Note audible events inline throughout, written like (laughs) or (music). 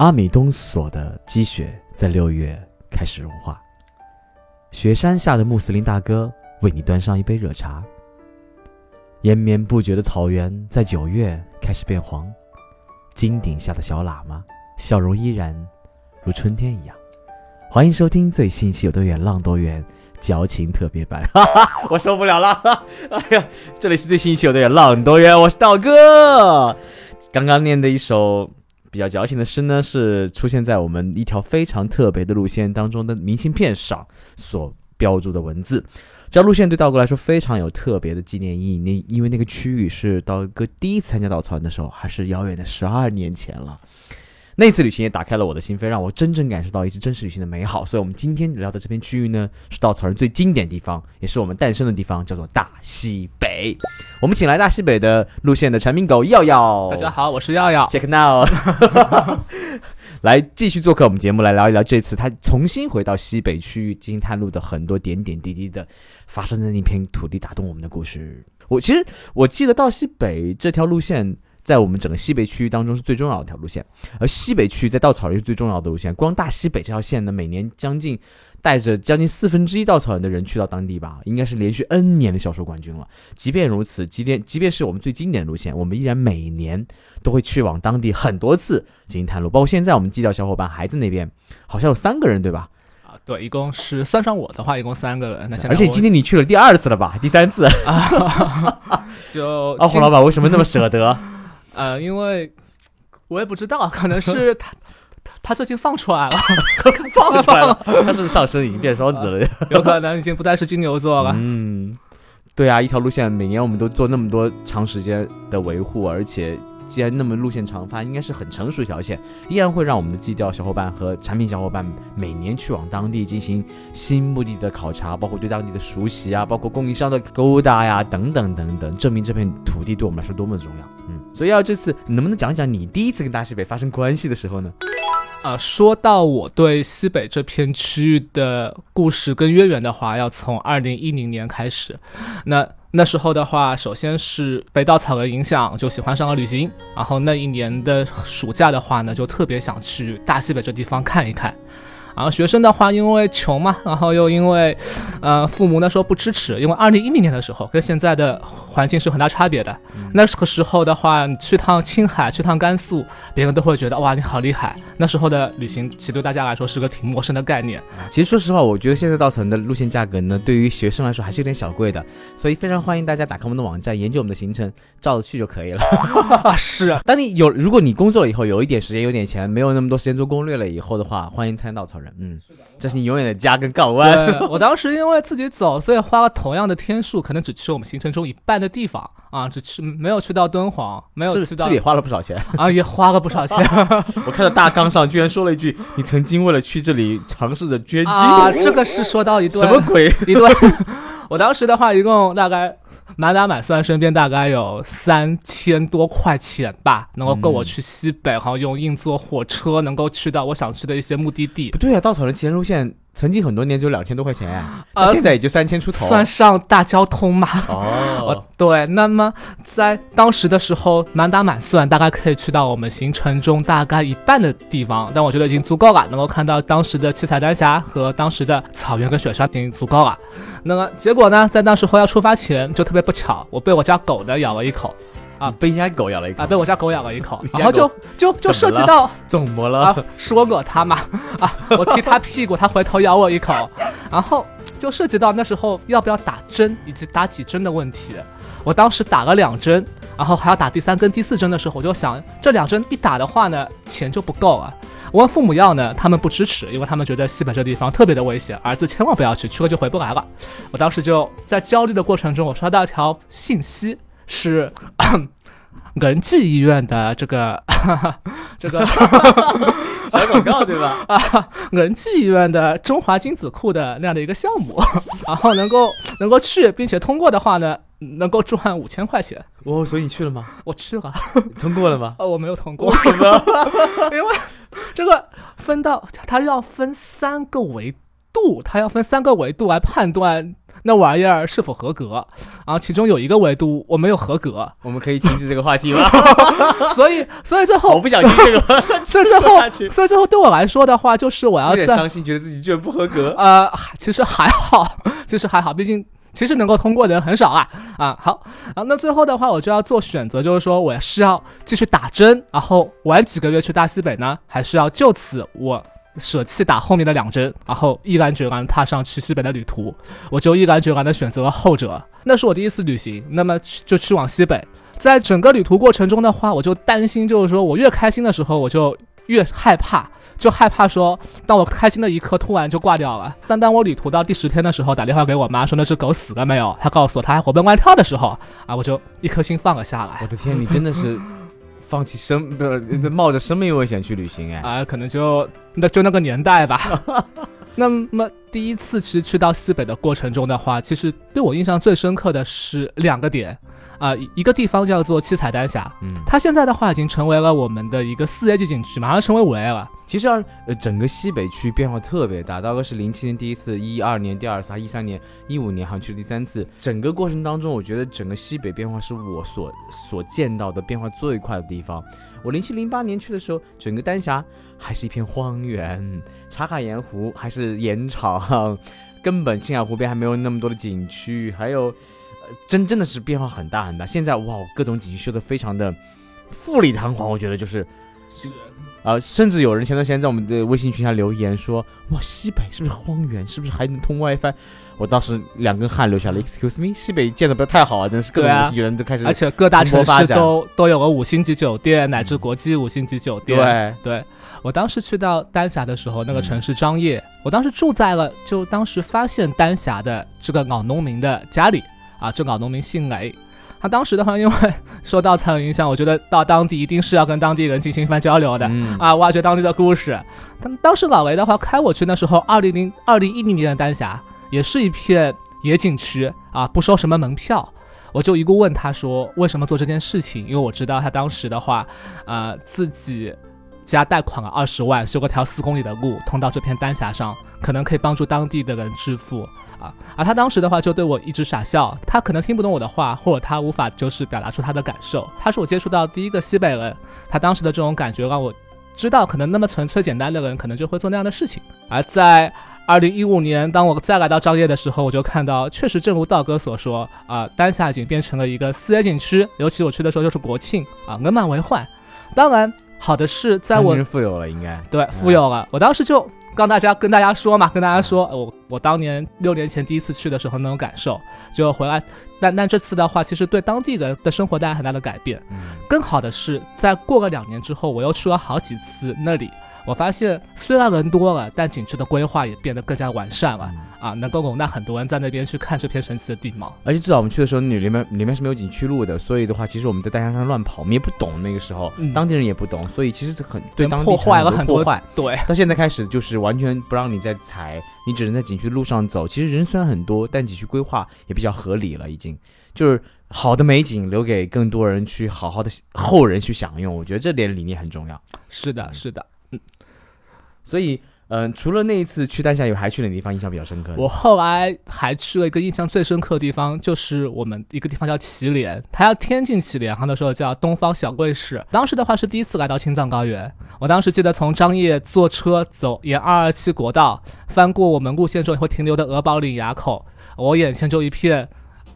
阿米东所的积雪在六月开始融化，雪山下的穆斯林大哥为你端上一杯热茶。延绵不绝的草原在九月开始变黄，金顶下的小喇嘛笑容依然如春天一样。欢迎收听最新一期《有多远浪多远》矫情特别版，(laughs) 我受不了了！(laughs) 哎呀，这里是最新一期《有多远浪多远》，我是道哥。刚刚念的一首比较矫情的诗呢，是出现在我们一条非常特别的路线当中的明信片上所标注的文字。这条路线对道哥来说非常有特别的纪念意义，那因为那个区域是道哥第一次参加稻草人的时候，还是遥远的十二年前了。那次旅行也打开了我的心扉，让我真正感受到一次真实旅行的美好。所以，我们今天聊的这片区域呢，是稻草人最经典的地方，也是我们诞生的地方，叫做大西北。我们请来大西北的路线的产品狗耀耀，大家好，我是耀耀，Check (laughs) now，来继续做客我们节目，来聊一聊这次他重新回到西北区域进行探路的很多点点滴滴的发生在那片土地打动我们的故事。我其实我记得到西北这条路线。在我们整个西北区域当中是最重要的一条路线，而西北区在稻草人是最重要的路线。光大西北这条线呢，每年将近带着将近四分之一稻草人的人去到当地吧，应该是连续 N 年的销售冠军了。即便如此，即便即便是我们最经典的路线，我们依然每年都会去往当地很多次进行探路。包括现在我们基调小伙伴还在那边，好像有三个人对吧？啊，对，一共是算上我的话，一共三个人。那而且今天你去了第二次了吧？第三次啊？(laughs) 就啊，胡老板为什么那么舍得？呃，因为我也不知道，可能是他他最近 (laughs) 放出来了，放出来了，他是不是上升已经变双子了？(laughs) 有可能已经不再是金牛座了。嗯，对啊，一条路线每年我们都做那么多长时间的维护，而且。既然那么路线长，发应该是很成熟一条线，依然会让我们的基调小伙伴和产品小伙伴每年去往当地进行新目的的考察，包括对当地的熟悉啊，包括供应商的勾搭呀，等等等等，证明这片土地对我们来说多么重要。嗯，所以要这次你能不能讲讲你第一次跟大西北发生关系的时候呢？啊，说到我对西北这片区域的故事跟渊源的话，要从二零一零年开始，那。那时候的话，首先是被稻草人影响，就喜欢上了旅行。然后那一年的暑假的话呢，就特别想去大西北这地方看一看。然后学生的话，因为穷嘛，然后又因为，呃，父母那时候不支持。因为二零一零年的时候，跟现在的环境是很大差别的。那个时候的话，你去趟青海，去趟甘肃，别人都会觉得哇，你好厉害。那时候的旅行，其实对大家来说是个挺陌生的概念。其实说实话，我觉得现在稻草人的路线价格呢，对于学生来说还是有点小贵的。所以非常欢迎大家打开我们的网站，研究我们的行程，照着去就可以了。(laughs) 是，当你有，如果你工作了以后有一点时间，有点钱，没有那么多时间做攻略了以后的话，欢迎参加稻嗯，这是你永远的家跟港湾。我当时因为自己走，所以花了同样的天数，可能只去我们行程中一半的地方啊，只去没有去到敦煌，没有去到，这也花了不少钱啊，也花了不少钱。(laughs) 我看到大纲上居然说了一句：“你曾经为了去这里尝试着捐精。”啊，这个是说到一段什么鬼？一段。(laughs) 我当时的话，一共大概。满打满算，身边大概有三千多块钱吧，能够够我去西北，然后用硬座火车能够去到我想去的一些目的地。不对啊，稻草人骑行路线。曾经很多年只有两千多块钱呀，现在也就三千出头，算上大交通嘛。哦，(laughs) 对，那么在当时的时候，满打满算大概可以去到我们行程中大概一半的地方，但我觉得已经足够了，能够看到当时的七彩丹霞和当时的草原跟雪山已经足够了。那么结果呢，在那时候要出发前，就特别不巧，我被我家狗呢咬了一口。啊，被家狗咬了一口，啊，被我家狗咬了一口，(laughs) 然后就就就涉及到怎么了？说过他嘛，啊，我踢他屁股，他回头咬我一口，然后就涉及到那时候要不要打针以及打几针的问题。我当时打了两针，然后还要打第三跟第四针的时候，我就想这两针一打的话呢，钱就不够啊。我问父母要呢，他们不支持，因为他们觉得西北这地方特别的危险，儿子千万不要去，去了就回不来了。我当时就在焦虑的过程中，我刷到一条信息。是仁济医院的这个这个小广告对吧？啊，仁济医院的中华精子库的那样的一个项目，然后能够能够去并且通过的话呢，能够赚五千块钱。哦，所以你去了吗？我去了，通过了吗？哦，我没有通过为，什么？(laughs) 因为这个分到它要分三个维度，它要分三个维度来判断那玩意儿是否合格。然后其中有一个维度我没有合格，我们可以停止这个话题吗？(laughs) 所以所以最后我不想听这个，(laughs) 所以最后所以最后对我来说的话，就是我要有点伤心，觉得自己居然不合格。呃，其实还好，其实还好，毕竟其实能够通过的人很少啊啊。好，然后那最后的话，我就要做选择，就是说我是要继续打针，然后玩几个月去大西北呢，还是要就此我舍弃打后面的两针，然后毅然决然踏上去西北的旅途？我就毅然决然的选择了后者。那是我第一次旅行，那么就去往西北。在整个旅途过程中的话，我就担心，就是说我越开心的时候，我就越害怕，就害怕说，当我开心的一刻突然就挂掉了。但当我旅途到第十天的时候，打电话给我妈说那只狗死了没有，她告诉我它还活蹦乱跳的时候，啊，我就一颗心放了下来我。的天，你真的是放弃生不 (laughs) 冒着生命危险去旅行哎。啊，可能就那就那个年代吧。(laughs) 那么第一次其实去到西北的过程中的话，其实对我印象最深刻的是两个点，啊、一一个地方叫做七彩丹霞，嗯，它现在的话已经成为了我们的一个四 A 级景区，马上成为五 A 了。其实啊，呃，整个西北区变化特别大。大哥是零七年第一次，一二年第二次，还一三年、一五年好像去了第三次。整个过程当中，我觉得整个西北变化是我所所见到的变化最快的地方。我零七零八年去的时候，整个丹霞还是一片荒原，茶卡盐湖还是盐场，根本青海湖边还没有那么多的景区，还有，呃，真真的是变化很大很大。现在哇，各种景区修的非常的富丽堂皇，我觉得就是是。啊、甚至有人前段时间在我们的微信群下留言说：“哇，西北是不是荒原？是不是还能通 WiFi？” 我当时两根汗流下来。Excuse me，西北建的不要太好啊，真是各种对啊五星酒店都开始。而且各大城市都都有个五星级酒店，乃至国际五星级酒店。对，对我当时去到丹霞的时候，那个嗯城市张掖，我当时住在了就当时发现丹霞的这个老农民的家里啊，正搞农民姓雷。他当时的话，因为 (laughs) 受稻草人影响，我觉得到当地一定是要跟当地人进行一番交流的。嗯啊，挖掘当地的故事。当当时老雷的话开我去那时候，二零零二零一零年的丹霞也是一片野景区啊，不收什么门票。我就一顾问他说为什么做这件事情，因为我知道他当时的话，呃，自己家贷款了二十万，修个条四公里的路通到这片丹霞上，可能可以帮助当地的人致富。啊，而他当时的话就对我一直傻笑，他可能听不懂我的话，或者他无法就是表达出他的感受。他是我接触到第一个西北人，他当时的这种感觉让我知道，可能那么纯粹简单的人，可能就会做那样的事情。而在二零一五年，当我再来到张掖的时候，我就看到，确实正如道哥所说，啊、丹霞已经变成了一个四 A 景区，尤其我去的时候就是国庆啊，人满为患。当然，好的是在我富有了，应该对富有了，我当时就跟大家跟大家说嘛，跟大家说，呃我我当年六年前第一次去的时候那种感受，就回来，但但这次的话，其实对当地的的生活带来很大的改变。嗯更好的是，在过了两年之后，我又去了好几次那里，我发现虽然人多了，但景区的规划也变得更加完善了嗯啊，能够容纳很多人在那边去看这片神奇的地貌。而且最早我们去的时候，那里面里面是没有景区路的，所以的话，其实我们在丹霞上乱跑，我们也不懂那个时候，嗯当地人也不懂，所以其实是很对当地破坏了很多很多破坏。对，到现在开始就是完全不让你再踩，你只能在景区路上走。其实人虽然很多，但景区规划也比较合理了，已经就是好的美景留给更多人去好好的后人去享用。我觉得这点理念很重要。是的，是的。所以，嗯、除了那一次去丹霞，有还去哪个地方印象比较深刻？我后来还去了一个印象最深刻的地方，就是我们一个地方叫祁连，它叫天境祁连，它那时候叫东方小贵市。当时的话是第一次来到青藏高原，我当时记得从张掖坐车走沿二二七国道，翻过我们路线之后会停留的鹅堡岭垭口，我眼前就一片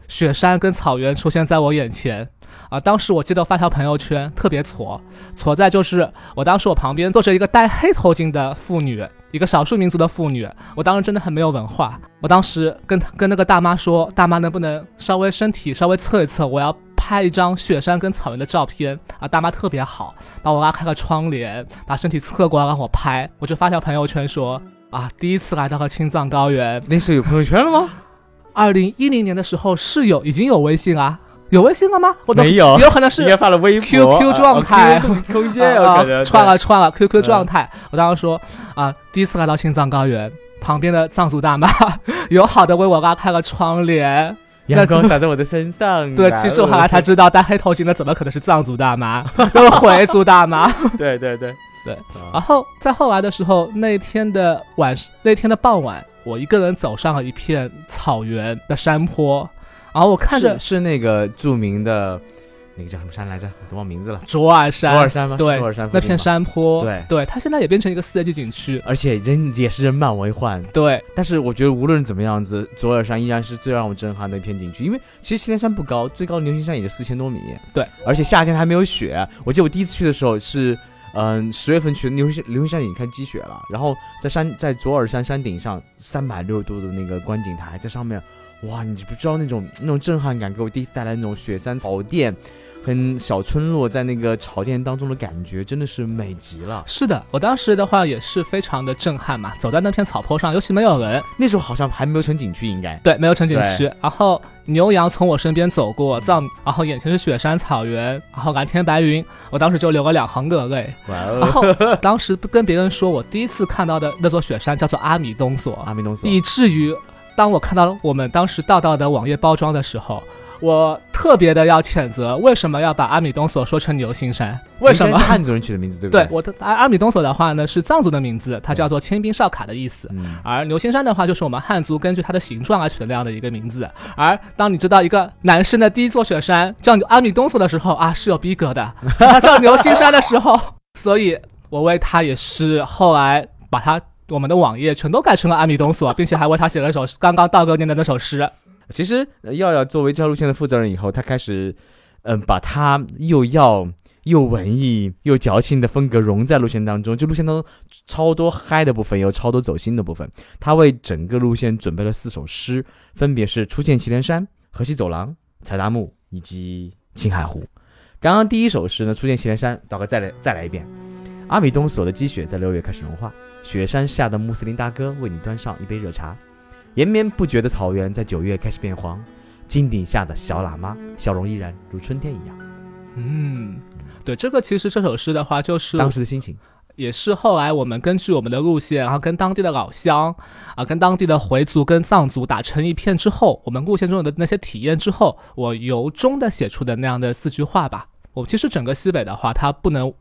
雪山跟草原出现在我眼前。啊，当时我记得发条朋友圈，特别挫，挫在就是我当时我旁边坐着一个戴黑头巾的妇女，一个少数民族的妇女，我当时真的很没有文化。我当时跟跟那个大妈说，大妈能不能稍微身体稍微侧一侧，我要拍一张雪山跟草原的照片啊。大妈特别好，把我拉开了窗帘，把身体侧过来让我拍，我就发条朋友圈说啊，第一次来到了青藏高原。那时候有朋友圈了吗？二零一零年的时候是有已经有微信啊。有微信了吗？我都没有有可能是应该发了微博 QQ 状态啊空间有 (laughs) 啊串了串了 QQ 嗯状态。我当时说啊，第一次来到青藏高原，旁边的藏族大妈 (laughs) 友好的为我拉开了窗帘。阳光洒在我的身上。(laughs) 对，其实我后来才知道，戴黑头巾的怎么可能是藏族大妈，都是回族大妈。对对对对啊然后在后来的时候，那天的晚，那天的傍晚，我一个人走上了一片草原的山坡，然后我看着是是那个著名的那个叫什么山来着？我都忘名字了。卓尔山，卓尔山吗？对卓尔山那片，山坡，对对，它现在也变成一个四 A 级景区。而且人也是人满为患。对，但是我觉得无论怎么样子，卓尔山依然是最让我震撼的一片景区，因为其实祁连山不高，最高的牛心山也就四千多米。对，而且夏天还没有雪。我记得我第一次去的时候是，嗯，十月份去的，牛心牛心山已经开始积雪了。然后在山在卓尔山山顶上三百六十度的那个观景台，在上面，哇，你不知道那种那种震撼感，给我第一次带来那种雪山草甸。跟小村落在那个草甸当中的感觉真的是美极了。是的，我当时的话也是非常的震撼嘛，走在那片草坡上，尤其没有人，那时候好像还没有成景区，应该。对，没有成景区，然后牛羊从我身边走过，藏，然后眼前是雪山草原，然后蓝天白云，我当时就流了两行热泪。哇然哦，后当时跟别人说我第一次看到的那座雪山叫做阿米东索，阿米东索。以至于当我看到我们当时到到的网页包装的时候，我特别的要谴责，为什么要把阿米东索说成牛心山？为什么？汉族人取的名字，对不对？(laughs) 对我的阿阿米东索的话呢是藏族的名字，它叫做千兵哨卡的意思。嗯，而牛心山的话，就是我们汉族根据它的形状而取的那样的一个名字。而当你知道一个男生的第一座雪山叫阿米东索的时候啊，是有逼格的；(laughs) 他叫牛心山的时候，所以我为他也是后来把他我们的网页全都改成了阿米东索，并且还为他写了一首刚刚道哥念的那首诗。其实耀耀作为这条路线的负责人以后，他开始，嗯、把他又要又文艺又矫情的风格融在路线当中。就路线当中超多嗨的部分，有超多走心的部分。他为整个路线准备了四首诗，分别是初见祁连山、河西走廊、柴达木以及青海湖。刚刚第一首诗呢，初见祁连山，道哥再来再来一遍。阿米东索的积雪在六月开始融化，雪山下的穆斯林大哥为你端上一杯热茶。延绵不绝的草原在九月开始变黄，金顶下的小喇嘛笑容依然如春天一样。嗯，对，这个其实这首诗的话，就是当时的心情，也是后来我们根据我们的路线，然后跟当地的老乡啊，跟当地的回族跟藏族打成一片之后，我们路线中的那些体验之后，我由衷的写出的那样的四句话吧。我其实整个西北的话，它不能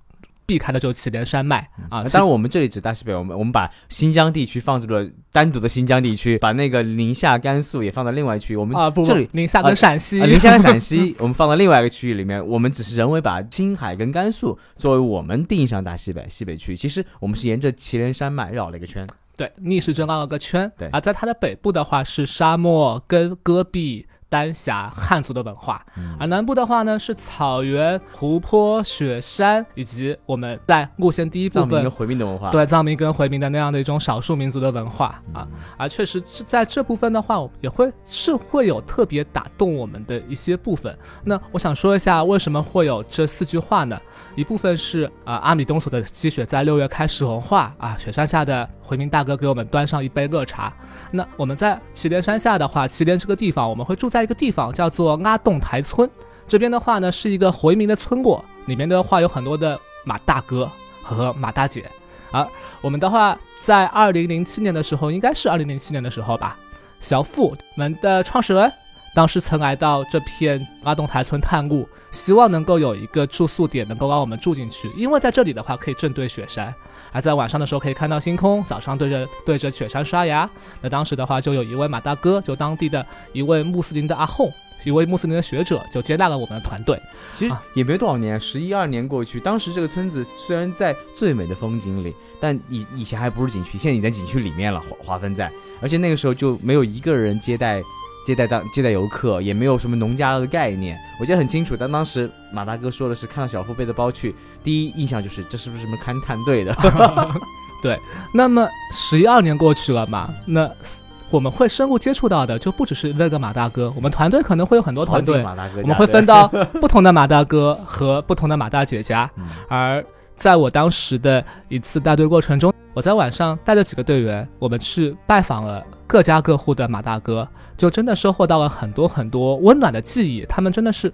避开的就是祁连山脉啊。当然我们这里指大西北，我们我们把新疆地区放入了单独的新疆地区，把那个宁夏、甘肃也放到另外一区。我们啊不，这里。宁夏跟陕西，啊，宁夏跟 (laughs) 陕西，我们放到另外一个区域里面，我们只是人为把青海跟甘肃作为我们定义上大西北西北区。其实我们是沿着祁连山脉绕了一个圈。对逆时针绕了个圈。对啊在它的北部的话是沙漠跟戈壁。丹霞汉族的文化，嗯而南部的话呢是草原、湖泊、雪山，以及我们在路线第一部分藏民跟回民的文化。，对藏民跟回民的那样的一种少数民族的文化啊，而确实是在这部分的话，也会是会有特别打动我们的一些部分。那我想说一下，为什么会有这四句话呢？一部分是啊、阿米东索的积雪在六月开始融化啊，雪山下的回民大哥给我们端上一杯热茶。那我们在祁连山下的话，祁连这个地方，我们会住在一个地方叫做阿洞台村。这边的话呢，是一个回民的村落，里面的话有很多的马大哥和马大姐。而我们的话，在二零零七年的时候，应该是二零零七年的时候吧，小富我们的创始人当时曾来到这片阿洞台村探路，希望能够有一个住宿点能够让我们住进去，因为在这里的话可以正对雪山，而在晚上的时候可以看到星空，早上对着对着雪山刷牙。那当时的话，就有一位马大哥，就当地的一位穆斯林的阿訇，一位穆斯林的学者，就接纳了我们的团队。其实啊也没多少年，十一二年过去，当时这个村子虽然在最美的风景里，但以以前还不是景区，现在已经在景区里面了，划划分在。而且那个时候就没有一个人接待接待当接待游客，也没有什么农家乐的概念。我记得很清楚，但当时马大哥说的是看到小付背的包去，第一印象就是这是不是什么勘探队的？(laughs) 对那么十一二年过去了嘛，那我们会深入接触到的就不只是那个马大哥，我们团队可能会有很多团队，马大哥，我们会分到不同的马大哥和不同的马大姐家。嗯而在我当时的一次带队过程中，我在晚上带着几个队员，我们去拜访了各家各户的马大哥，就真的收获到了很多很多温暖的记忆。他们真的是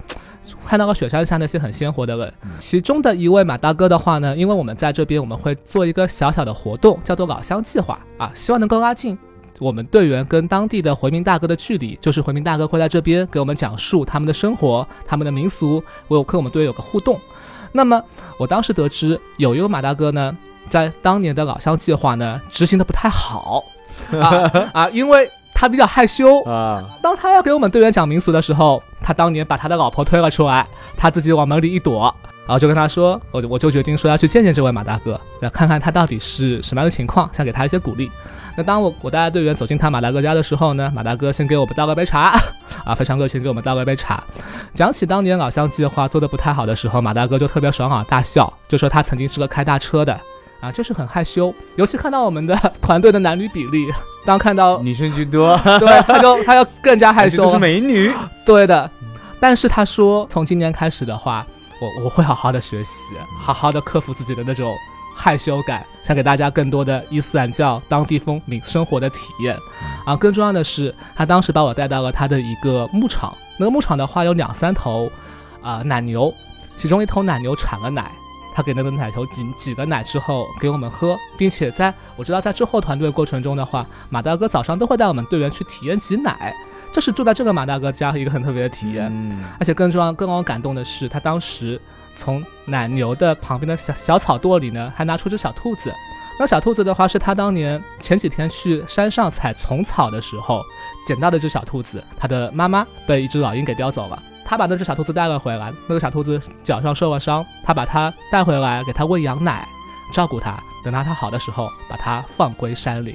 看到了雪山下那些很鲜活的人。其中的一位马大哥的话呢，因为我们在这边我们会做一个小小的活动，叫做老乡计划啊，希望能够拉近我们队员跟当地的回民大哥的距离。就是回民大哥会在这边给我们讲述他们的生活、他们的民俗，我有跟我们队友有个互动。那么我当时得知有一个马大哥呢，在当年的老乡计划呢执行的不太好。(laughs) 啊啊！因为他比较害羞啊。当他要给我们队员讲民俗的时候，他当年把他的老婆推了出来，他自己往门里一躲，然后就跟他说：“我我就决定说要去见见这位马大哥，要看看他到底是什么样的情况，想给他一些鼓励。”那当我我带队员走进他马大哥家的时候呢，马大哥先给我们倒了杯茶，(laughs) 啊，非常热情给我们倒了杯茶。讲起当年老乡计划做的不太好的时候，马大哥就特别爽朗大笑，就说他曾经是个开大车的。啊，就是很害羞，尤其看到我们的 (laughs) 团队的男女比例，当看到女生居多，(laughs) 对，他就他要更加害羞，都是美女，对的。但是他说，从今年开始的话，我我会好好的学习，好好的克服自己的那种害羞感，想给大家更多的伊斯兰教当地风民生活的体验。啊，更重要的是，他当时把我带到了他的一个牧场，那个牧场的话有两三头啊奶牛，其中一头奶牛产了奶。他给那个奶头挤挤了奶之后给我们喝，并且在我知道在之后团队过程中的话，马大哥早上都会带我们队员去体验挤奶，这是住在这个马大哥家一个很特别的体验。嗯，而且更重要、更让我感动的是，他当时从奶牛的旁边的小小草垛里呢，还拿出只小兔子。那小兔子的话，是他当年前几天去山上采虫草的时候捡到的只小兔子，他的妈妈被一只老鹰给叼走了。他把那只小兔子带了回来，那个小兔子脚上受了伤，他把它带回来给它喂羊奶，照顾它，等到它好的时候把它放归山林。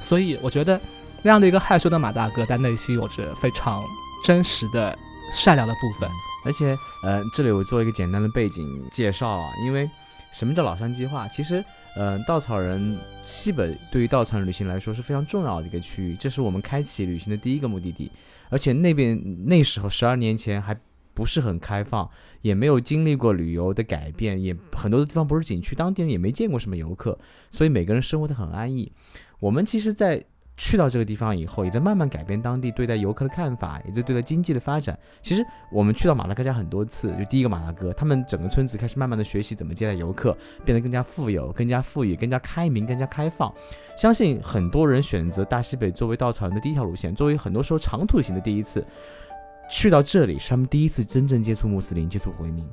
所以我觉得那样的一个害羞的马大哥，但内心有着非常真实的善良的部分。而且，呃，这里我做一个简单的背景介绍啊，因为什么叫老山计划？其实，呃，稻草人西北对于稻草人旅行来说是非常重要的一个区域，这是我们开启旅行的第一个目的地。而且那边那时候十二年前还不是很开放，也没有经历过旅游的改变，也很多的地方不是景区，当地人也没见过什么游客，所以每个人生活的很安逸。我们其实，在去到这个地方以后，也在慢慢改变当地对待游客的看法，也在对待经济的发展。其实我们去到马达加家很多次，就第一个马大哥，他们整个村子开始慢慢的学习怎么接待游客，变得更加富有、更加富裕、更加开明、更加开放。相信很多人选择大西北作为稻草人的第一条路线，作为很多时候长途行的第一次，去到这里是他们第一次真正接触穆斯林、接触回民。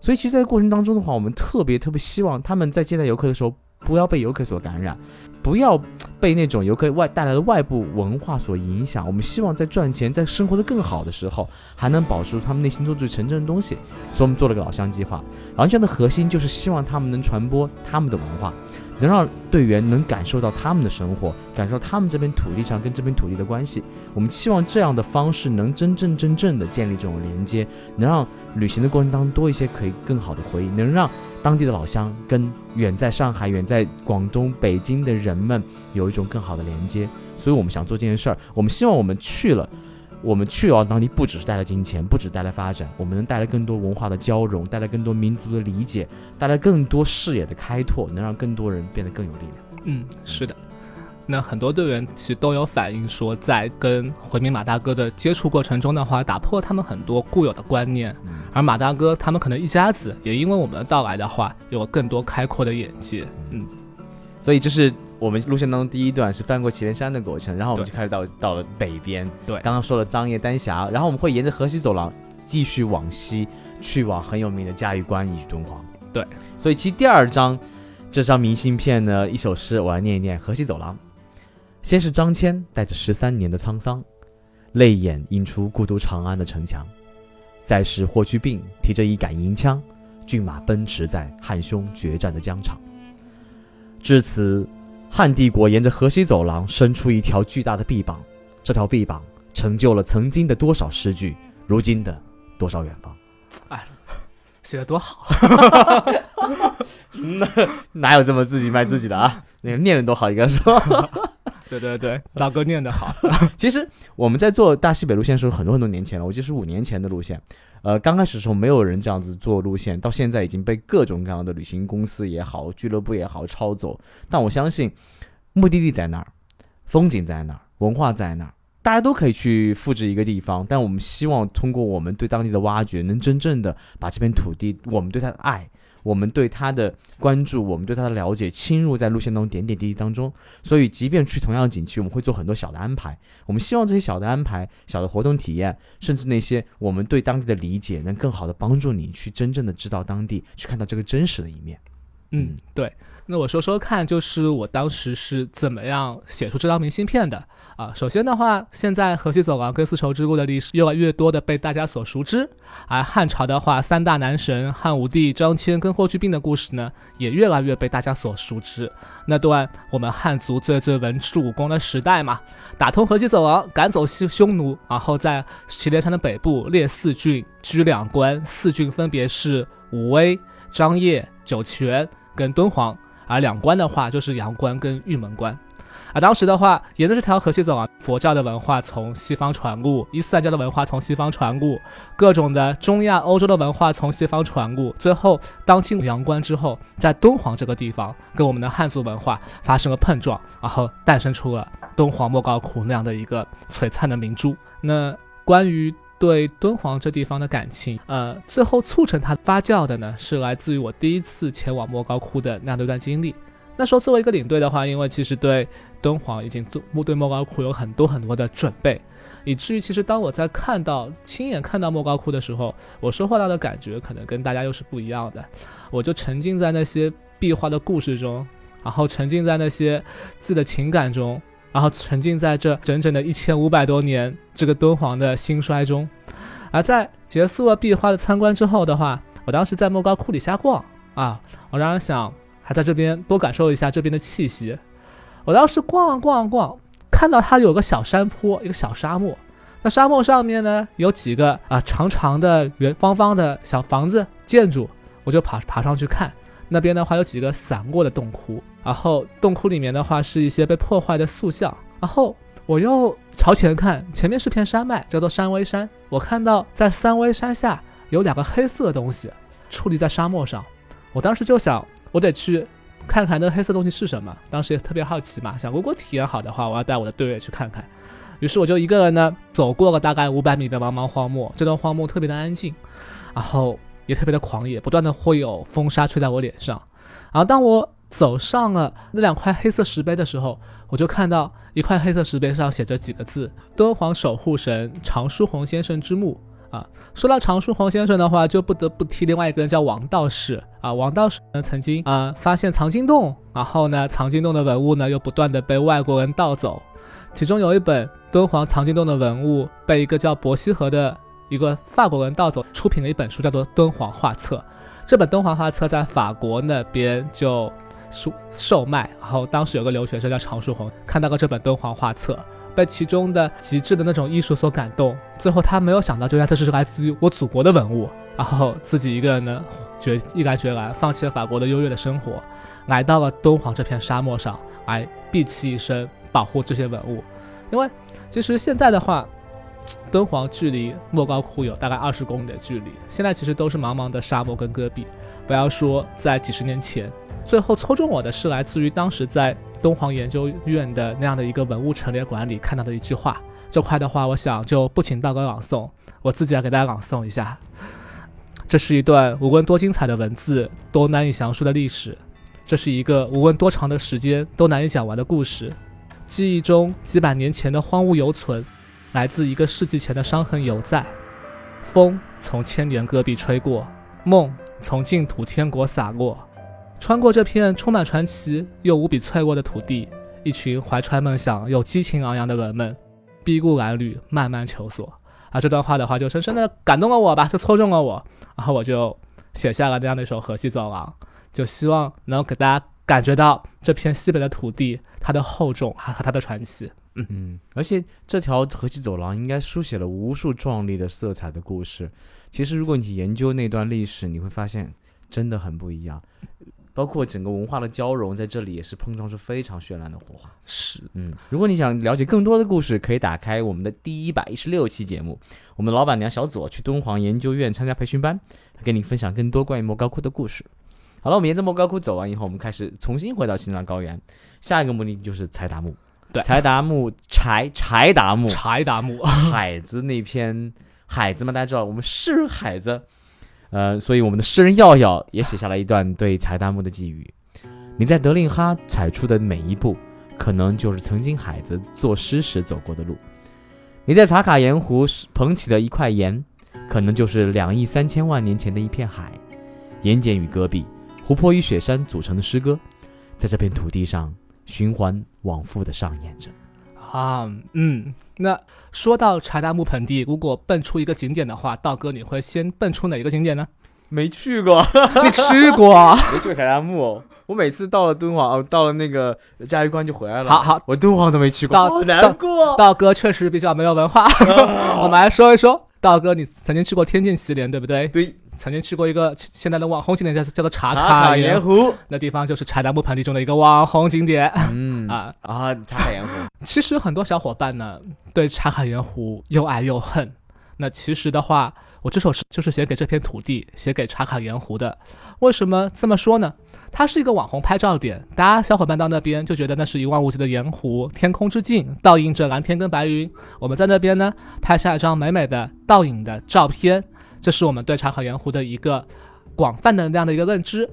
所以其实在过程当中的话，我们特别特别希望他们在接待游客的时候。不要被游客所感染，不要被那种游客外带来的外部文化所影响。我们希望在赚钱、在生活的更好的时候，还能保持他们内心中最纯正的东西。所以我们做了个老乡计划，然后这样的核心就是希望他们能传播他们的文化。能让队员能感受到他们的生活，感受他们这片土地上跟这片土地的关系。我们期望这样的方式能真正真正的建立这种连接，能让旅行的过程当中多一些可以更好的回忆，能让当地的老乡跟远在上海、远在广东、北京的人们有一种更好的连接。所以我们想做这件事儿，我们希望我们去了。我们去到当地，不只是带来金钱，不只带来发展，我们能带来更多文化的交融，带来更多民族的理解，带来更多视野的开拓，能让更多人变得更有力量。嗯，是的。那很多队员其实都有反映说，在跟回民马大哥的接触过程中的话，打破他们很多固有的观念，而马大哥他们可能一家子也因为我们的到来的话，有了更多开阔的眼界。嗯，所以这是。我们路线当中第一段是翻过祁连山的过程，然后我们就开始到到了北边。对，刚刚说了张掖丹霞，然后我们会沿着河西走廊继续往西，去往很有名的嘉峪关以及敦煌。对，所以其实第二章这张明信片呢，一首诗我来念一念：河西走廊。先是张骞带着十三年的沧桑，泪眼映出故都长安的城墙；再是霍去病提着一杆银枪，骏马奔驰在汉匈决战的疆场。至此。汉帝国沿着河西走廊伸出一条巨大的臂膀，这条臂膀成就了曾经的多少诗句，如今的多少远方。哎，写的多好！(laughs) 那哪有这么自己卖自己的啊？那个念的多好，应该说。对对对，大 (laughs) 哥念的好。(laughs) 其实我们在做大西北路线的时候，很多很多年前了，我记得是五年前的路线。呃，刚开始的时候没有人这样子做路线，到现在已经被各种各样的旅行公司也好、俱乐部也好抄走。但我相信，目的地在那儿，风景在那儿，文化在那儿，大家都可以去复制一个地方，但我们希望通过我们对当地的挖掘，能真正的把这片土地，我们对它的爱。我们对他的关注，我们对他的了解，侵入在路线当中点点滴滴当中。所以，即便去同样的景区，我们会做很多小的安排。我们希望这些小的安排、小的活动体验，甚至那些我们对当地的理解，能更好的帮助你去真正的知道当地，去看到这个真实的一面。嗯，对。那我说说看，就是我当时是怎么样写出这张明信片的啊？首先的话，现在河西走廊跟丝绸之路的历史越来越多的被大家所熟知，而汉朝的话，三大男神汉武帝、张骞跟霍去病的故事呢，也越来越被大家所熟知。那段我们汉族最最文治武功的时代嘛，打通河西走廊，赶走西匈奴，然后在祁连山的北部列四郡，居两关，四郡分别是武威、张掖、酒泉跟敦煌。而两关的话，就是阳关跟玉门关。而当时的话，沿着这条河西走廊，佛教的文化从西方传入，伊斯兰教的文化从西方传入，各种的中亚、欧洲的文化从西方传入。最后，当进阳关之后，在敦煌这个地方，跟我们的汉族文化发生了碰撞，然后诞生出了敦煌莫高窟那样的一个璀璨的明珠。那关于对敦煌这地方的感情，呃，最后促成它发酵的呢，是来自于我第一次前往莫高窟的那样的一段经历。那时候作为一个领队的话，因为其实对敦煌已经做对莫高窟有很多很多的准备，以至于其实当我在看到亲眼看到莫高窟的时候，我收获到的感觉可能跟大家又是不一样的。我就沉浸在那些壁画的故事中，然后沉浸在那些字的情感中。然后沉浸在这整整的一千五百多年这个敦煌的兴衰中，而在结束了壁画的参观之后的话，我当时在莫高窟里瞎逛啊，我当时想还在这边多感受一下这边的气息。我当时逛啊逛啊逛，看到它有个小山坡，一个小沙漠，那沙漠上面呢有几个啊长长的圆方方的小房子建筑，我就爬爬上去看。那边的话有几个散过的洞窟，然后洞窟里面的话是一些被破坏的塑像，然后我又朝前看，前面是片山脉，叫做山威山。我看到在山威山下有两个黑色的东西矗立在沙漠上，我当时就想，我得去看看那黑色东西是什么。当时也特别好奇嘛，想如果体验好的话，我要带我的队友去看看。于是我就一个人呢走过了大概五百米的茫茫荒漠，这段荒漠特别的安静，然后。也特别的狂野，不断的会有风沙吹在我脸上。然后当我走上了那两块黑色石碑的时候，我就看到一块黑色石碑上写着几个字：“敦煌守护神常书鸿先生之墓。”啊，说到常书鸿先生的话，就不得不提另外一个人叫王道士啊。王道士呢曾经啊发现藏经洞，然后呢藏经洞的文物呢又不断的被外国人盗走，其中有一本敦煌藏经洞的文物被一个叫伯希和的。一个法国人盗走，出品了一本书，叫做《敦煌画册》。这本敦煌画册在法国那边就售售卖，然后当时有个留学生叫常书鸿，看到了这本敦煌画册，被其中的极致的那种艺术所感动。最后他没有想到，原来这是来自于我祖国的文物，然后自己一个人呢，决毅然决然放弃了法国的优越的生活，来到了敦煌这片沙漠上，来闭气一生保护这些文物。因为其实现在的话。敦煌距离莫高窟有大概二十公里的距离，现在其实都是茫茫的沙漠跟戈壁。不要说在几十年前，最后戳中我的是来自于当时在敦煌研究院的那样的一个文物陈列馆里看到的一句话。这块的话，我想就不请道哥朗诵，我自己来给大家朗诵一下。这是一段无论多精彩的文字，多难以详述的历史；这是一个无论多长的时间都难以讲完的故事。记忆中几百年前的荒芜犹存。来自一个世纪前的伤痕犹在，风从千年戈壁吹过，梦从净土天国洒落，穿过这片充满传奇又无比脆弱的土地，一群怀揣梦想又激情昂扬的人们，逼故蓝缕，慢慢求索。啊，这段话的话就深深的感动了我吧，就戳中了我，然后我就写下了这样的一首《河西走廊》，就希望能给大家感觉到这片西北的土地它的厚重还和它的传奇。嗯，而且这条河西走廊应该书写了无数壮丽的色彩的故事。其实，如果你研究那段历史，你会发现真的很不一样。包括整个文化的交融，在这里也是碰撞出非常绚烂的火花。是，嗯，如果你想了解更多的故事，可以打开我们的第一百一十六期节目。我们老板娘小左去敦煌研究院参加培训班，跟你分享更多关于莫高窟的故事。好了，我们沿着莫高窟走完以后，我们开始重新回到青藏高原，下一个目的地就是柴达木。对柴达木柴柴达木柴达木，(laughs) 海子那篇海子嘛，大家知道我们是海子，呃，所以我们的诗人耀耀也写下了一段对柴达木的寄语：你在德令哈踩出的每一步，可能就是曾经海子作诗时走过的路；你在茶卡盐湖捧起的一块盐，可能就是两亿三千万年前的一片海。盐碱与戈壁，湖泊与雪山组成的诗歌，在这片土地上循环往复地上演着。啊，嗯，那说到柴达木盆地，如果蹦出一个景点的话，道哥你会先蹦出哪一个景点呢？(laughs) 没去过。(laughs) 你 (laughs) 去过？没去过柴达木哦，我每次到了敦煌，哦，到了那个嘉峪关就回来了。好好，我敦煌都没去过，到好难过。道哥确实比较没有文化。我们来说一说，道哥，你曾经去过天境奇莲，对不对？对，曾经去过一个现在的网红景点，叫叫做茶茶卡盐盐，湖，那地方就是柴达木盆地中的一个网红景点嗯啊。啊，茶卡盐湖，其实很多小伙伴呢对茶卡盐湖又爱又恨。那其实的话，我这首诗就是写给这片土地，写给茶卡盐湖的。为什么这么说呢？它是一个网红拍照点，大家小伙伴到那边就觉得那是一望无际的盐湖，天空之镜倒映着蓝天跟白云。我们在那边呢拍下一张美美的倒影的照片，这是我们对茶卡盐湖的一个广泛的那样的一个认知。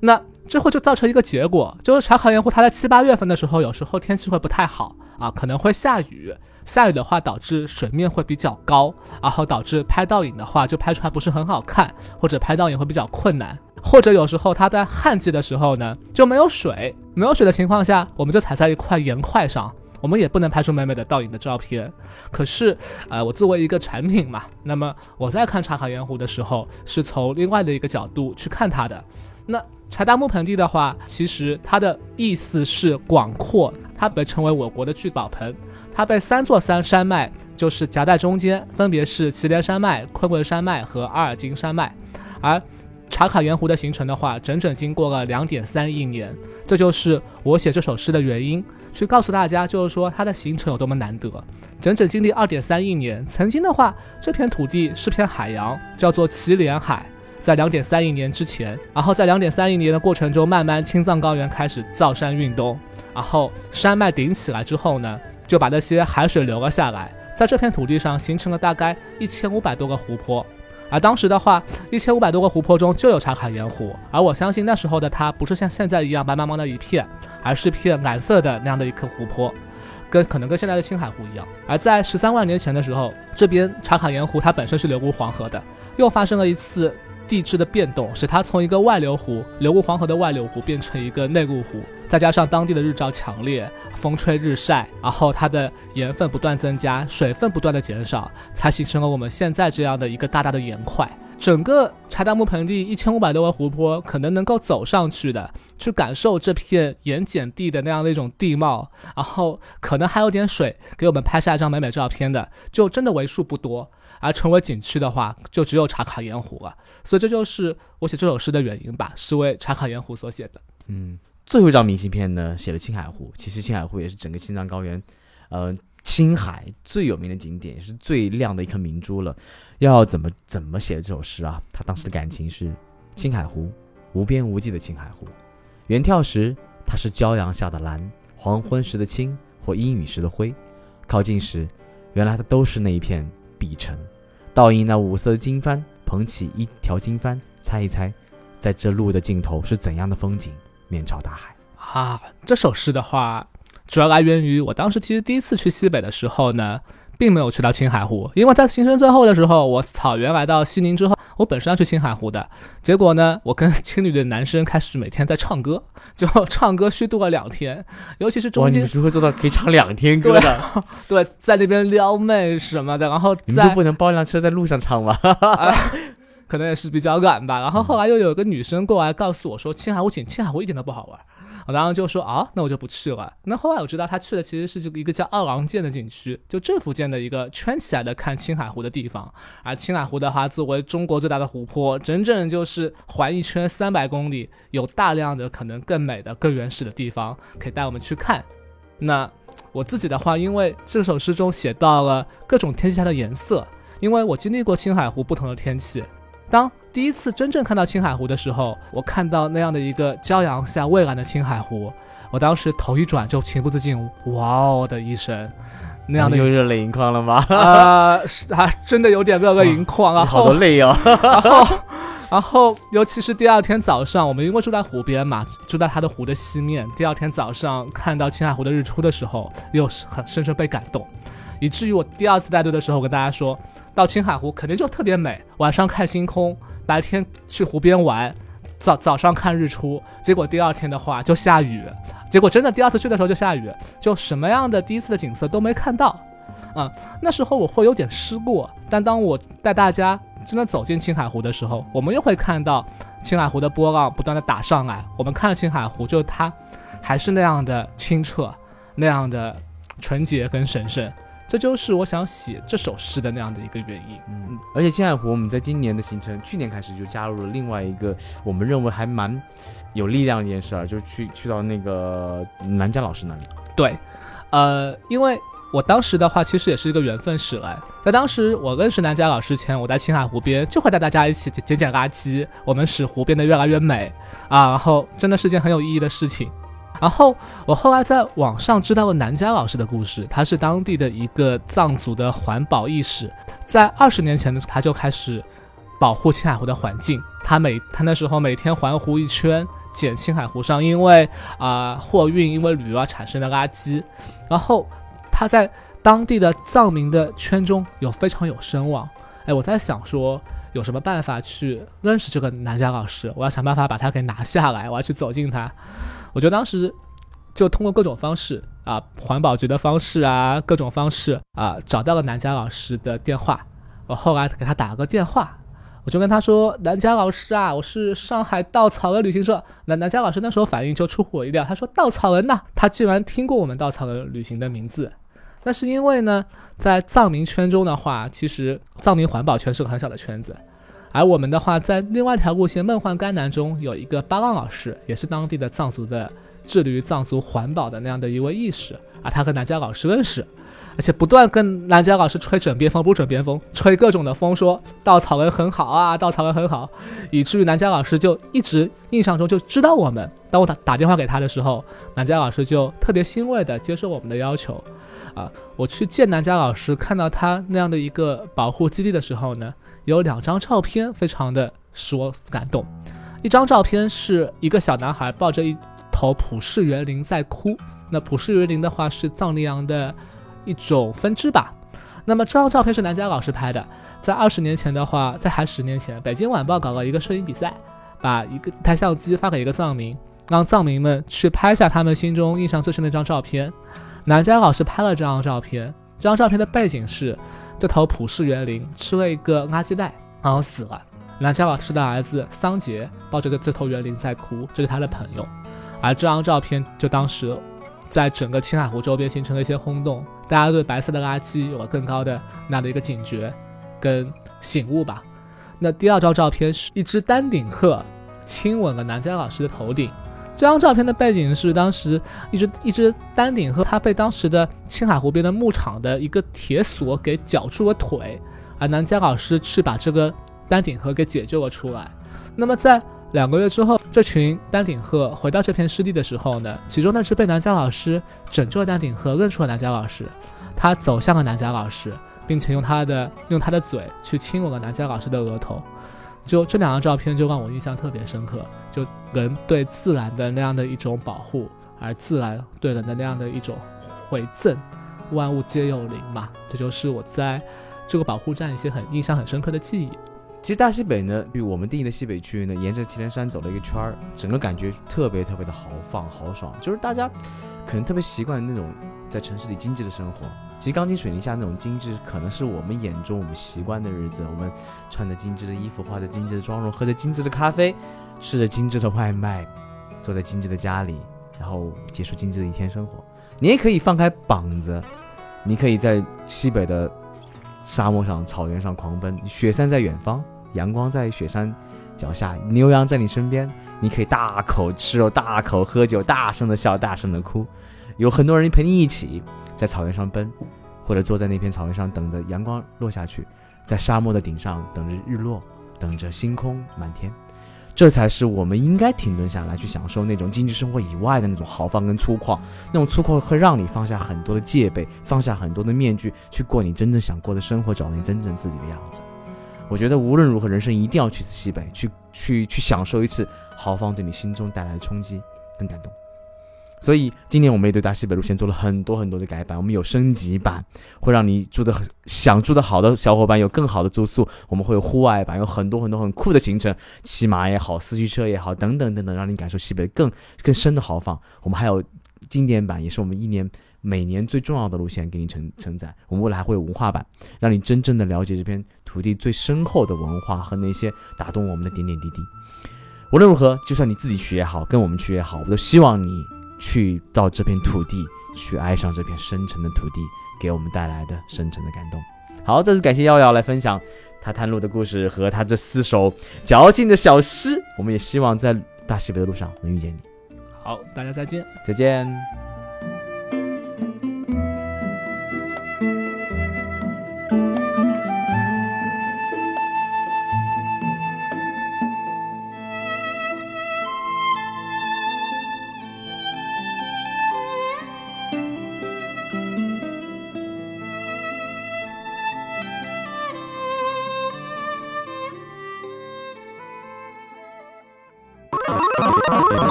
那这会就造成一个结果，就是茶卡盐湖它在七八月份的时候，有时候天气会不太好啊，可能会下雨。下雨的话，导致水面会比较高，然后导致拍倒影的话就拍出来不是很好看，或者拍倒影会比较困难。或者有时候它在旱季的时候呢就没有水，没有水的情况下，我们就踩在一块盐块上，我们也不能拍出美美的倒影的照片。可是，呃，我作为一个产品嘛，那么我在看茶卡盐湖的时候，是从另外的一个角度去看它的。那柴达木盆地的话，其实它的意思是广阔，它被称为我国的聚宝盆。它被三座山山脉就是夹在中间，分别是祁连山脉、昆仑山脉和阿尔金山脉。而茶卡盐湖的形成的话，整整经过了两点三亿年，这就是我写这首诗的原因，去告诉大家，就是说它的形成有多么难得。整整经历二点三亿年，曾经的话，这片土地是片海洋，叫做祁连海。在两点三亿年之前，然后在两点三亿年的过程中，慢慢青藏高原开始造山运动，然后山脉顶起来之后呢，就把那些海水流了下来，在这片土地上形成了大概一千五百多个湖泊。而当时的话，一千五百多个湖泊中就有茶卡盐湖，而我相信那时候的它不是像现在一样白茫茫的一片，而是片蓝色的那样的一颗湖泊，跟可能跟现在的青海湖一样。而在十三万年前的时候，这边茶卡盐湖它本身是流入黄河的，又发生了一次地质的变动，使它从一个外流湖流入黄河的外流湖变成一个内陆湖，再加上当地的日照强烈，风吹日晒，然后它的盐分不断增加，水分不断的减少，才形成了我们现在这样的一个大大的盐块。整个柴达木盆地一千五百多个湖泊，可能能够走上去的，去感受这片盐碱地的那样的一种地貌，然后可能还有点水，给我们拍下一张美美照片的，就真的为数不多。而成为景区的话，就只有茶卡盐湖了。所以这就是我写这首诗的原因吧，是为茶卡盐湖所写的。嗯，最后一张明信片呢，写了青海湖。其实青海湖也是整个青藏高原，呃，青海最有名的景点，也是最亮的一颗明珠了。要怎么怎么写的这首诗啊？他当时的感情是：青海湖，无边无际的青海湖。远眺时，它是骄阳下的蓝，黄昏时的青，或阴雨时的灰。靠近时，原来它都是那一片碧城。倒映那五色的经幡，捧起一条经幡，猜一猜，在这路的尽头是怎样的风景？面朝大海。啊，这首诗的话，主要来源于我当时其实第一次去西北的时候呢，并没有去到青海湖，因为在行程最后的时候，我草原来到西宁之后，我本身要去青海湖的，结果呢，我跟青旅的男生开始每天在唱歌，就唱歌虚度了两天，尤其是中间们如何做到可以唱两天歌的？对 (laughs) 在那边撩妹什么的，然后你们就不能包辆车在路上唱吗？(laughs) 可能也是比较懒吧。然后后来又有一个女生过来告诉我说，青海湖景青海湖一点都不好玩。我当时就说啊，那我就不去了。那后来我知道他去的其实是这个一个叫二郎剑的景区，就政府建的一个圈起来的看青海湖的地方。而青海湖的话，作为中国最大的湖泊，整整就是环一圈三百公里，有大量的可能更美的、更原始的地方可以带我们去看。那我自己的话，因为这首诗中写到了各种天气下的颜色，因为我经历过青海湖不同的天气。当第一次真正看到青海湖的时候，我看到那样的一个骄阳下蔚蓝的青海湖，我当时头一转就情不自禁哇哦的一声，那样的又热泪盈眶了吗？(laughs) 啊、是啊，真的有点热泪盈眶。(laughs) 啊好多泪哦。然后，然后，尤其是第二天早上，我们因为住在湖边嘛，住在它的湖的西面。第二天早上看到青海湖的日出的时候，又是很深深被感动，以至于我第二次带队的时候，我跟大家说到青海湖肯定就特别美，晚上看星空，白天去湖边玩，早早上看日出。结果第二天的话就下雨，结果真的第二次去的时候就下雨，就什么样的第一次的景色都没看到。啊、那时候我会有点失落，但当我带大家真的走进青海湖的时候，我们又会看到青海湖的波浪不断的打上来。我们看着青海湖，就是它还是那样的清澈，那样的纯洁跟神圣。这就是我想写这首诗的那样的一个原因。嗯，而且青海湖，我们在今年的行程，去年开始就加入了另外一个我们认为还蛮有力量的一件事儿，就是去去到那个南疆老师那里。对，呃，因为我当时的话，其实也是一个缘分使然。在当时我认识南佳老师前，我在青海湖边就会带大家一起捡捡捡垃圾，我们使湖变得越来越美啊，然后真的是件很有意义的事情。然后我后来在网上知道了南佳老师的故事，他是当地的一个藏族的环保意识，在二十年前的时候他就开始保护青海湖的环境，他每他那时候每天环湖一圈，捡青海湖上因为啊、货运因为旅游而产生的垃圾，然后他在当地的藏民的圈中有非常有声望。哎，我在想说有什么办法去认识这个南佳老师，我要想办法把他给拿下来，我要去走近他。我就当时就通过各种方式啊，环保局的方式啊，各种方式啊，找到了南佳老师的电话。我后来给他打了个电话，我就跟他说：“南佳老师啊，我是上海稻草人旅行社。”南南佳老师那时候反应就出乎我意料，他说：“稻草人呐，他竟然听过我们稻草人旅行的名字。”那是因为呢，在藏民圈中的话，其实藏民环保圈是个很小的圈子，而我们的话，在另外一条路线梦幻甘南中有一个巴浪老师，也是当地的藏族的致力于藏族环保的那样的一位意识啊，他和南佳老师认识，而且不断跟南佳老师吹枕边风，不是枕边风，吹各种的风，说稻草人很好啊，稻草人很好，以至于南佳老师就一直印象中就知道我们。当我打打电话给他的时候，南佳老师就特别欣慰的接受我们的要求。啊，我去见南佳老师，看到他那样的一个保护基地的时候呢，有两张照片非常的使我感动。一张照片是一个小男孩抱着一头普氏园羚在哭，那普氏园羚的话是藏羚羊的一种分支吧。那么这张照片是南佳老师拍的，在二十年前的话，在还十年前，北京晚报搞了一个摄影比赛，把一个台相机发给一个藏民，让藏民们去拍下他们心中印象最深的一张照片。南佳老师拍了这张照片，这张照片的背景是这头普氏园羚吃了一个垃圾袋，然后死了。南佳老师的儿子桑杰抱着这头园羚在哭，这是他的朋友。而这张照片就当时在整个青海湖周边形成了一些轰动，大家对白色的垃圾有了更高的那样的一个警觉跟醒悟吧。那第二张照片是一只丹顶鹤亲吻了南佳老师的头顶。这张照片的背景是当时一只一只丹顶鹤，它被当时的青海湖边的牧场的一个铁索给绞住了腿，而南迦老师去把这个丹顶鹤给解救了出来。那么在两个月之后，这群丹顶鹤回到这片湿地的时候呢，其中那只被南迦老师拯救的丹顶鹤认出了南迦老师，他走向了南迦老师，并且用他的用他的嘴去亲吻了南迦老师的额头。就这两张照片就让我印象特别深刻，就人对自然的那样的一种保护，而自然对人的那样的一种回赠，万物皆有灵嘛，这就是我在这个保护站一些很印象很深刻的记忆。其实大西北呢，比我们定义的西北区域呢，沿着祁连山走了一个圈儿，整个感觉特别特别的豪放豪爽，就是大家可能特别习惯那种在城市里精致的生活。其实钢筋水泥下那种精致，可能是我们眼中我们习惯的日子。我们穿着精致的衣服，化着精致的妆容，喝着精致的咖啡，吃着精致的外卖，坐在精致的家里，然后结束精致的一天生活。你也可以放开膀子，你可以在西北的沙漠上、草原上狂奔，雪山在远方，阳光在雪山脚下，牛羊在你身边，你可以大口吃肉、大口喝酒、大声的笑、大声的哭，有很多人陪你一起在草原上奔，或者坐在那片草原上等着阳光落下去，在沙漠的顶上等着日落，等着星空满天。这才是我们应该停顿下来去享受那种经济生活以外的那种豪放跟粗犷。那种粗犷会让你放下很多的戒备，放下很多的面具，去过你真正想过的生活，找到你真正自己的样子。我觉得无论如何，人生一定要去西北，去去去享受一次豪放对你心中带来的冲击跟感动。所以今年我们也对大西北路线做了很多很多的改版，我们有升级版，会让你住的很想住的好的小伙伴有更好的住宿，我们会有户外版，有很多很多很酷的行程，骑马也好，四驱车也好，等等等等，让你感受西北更更深的豪放。我们还有经典版，也是我们一年每年最重要的路线给你承承载。我们未来还会有文化版，让你真正的了解这片土地最深厚的文化和那些打动我们的点点滴滴。无论如何，就算你自己去也好，跟我们去也好，我都希望你。去到这片土地，去爱上这片深沉的土地，给我们带来的深沉的感动。好，再次感谢耀耀来分享他探路的故事和他这四首矫情的小诗。我们也希望在大西北的路上能遇见你。好，大家再见，再见。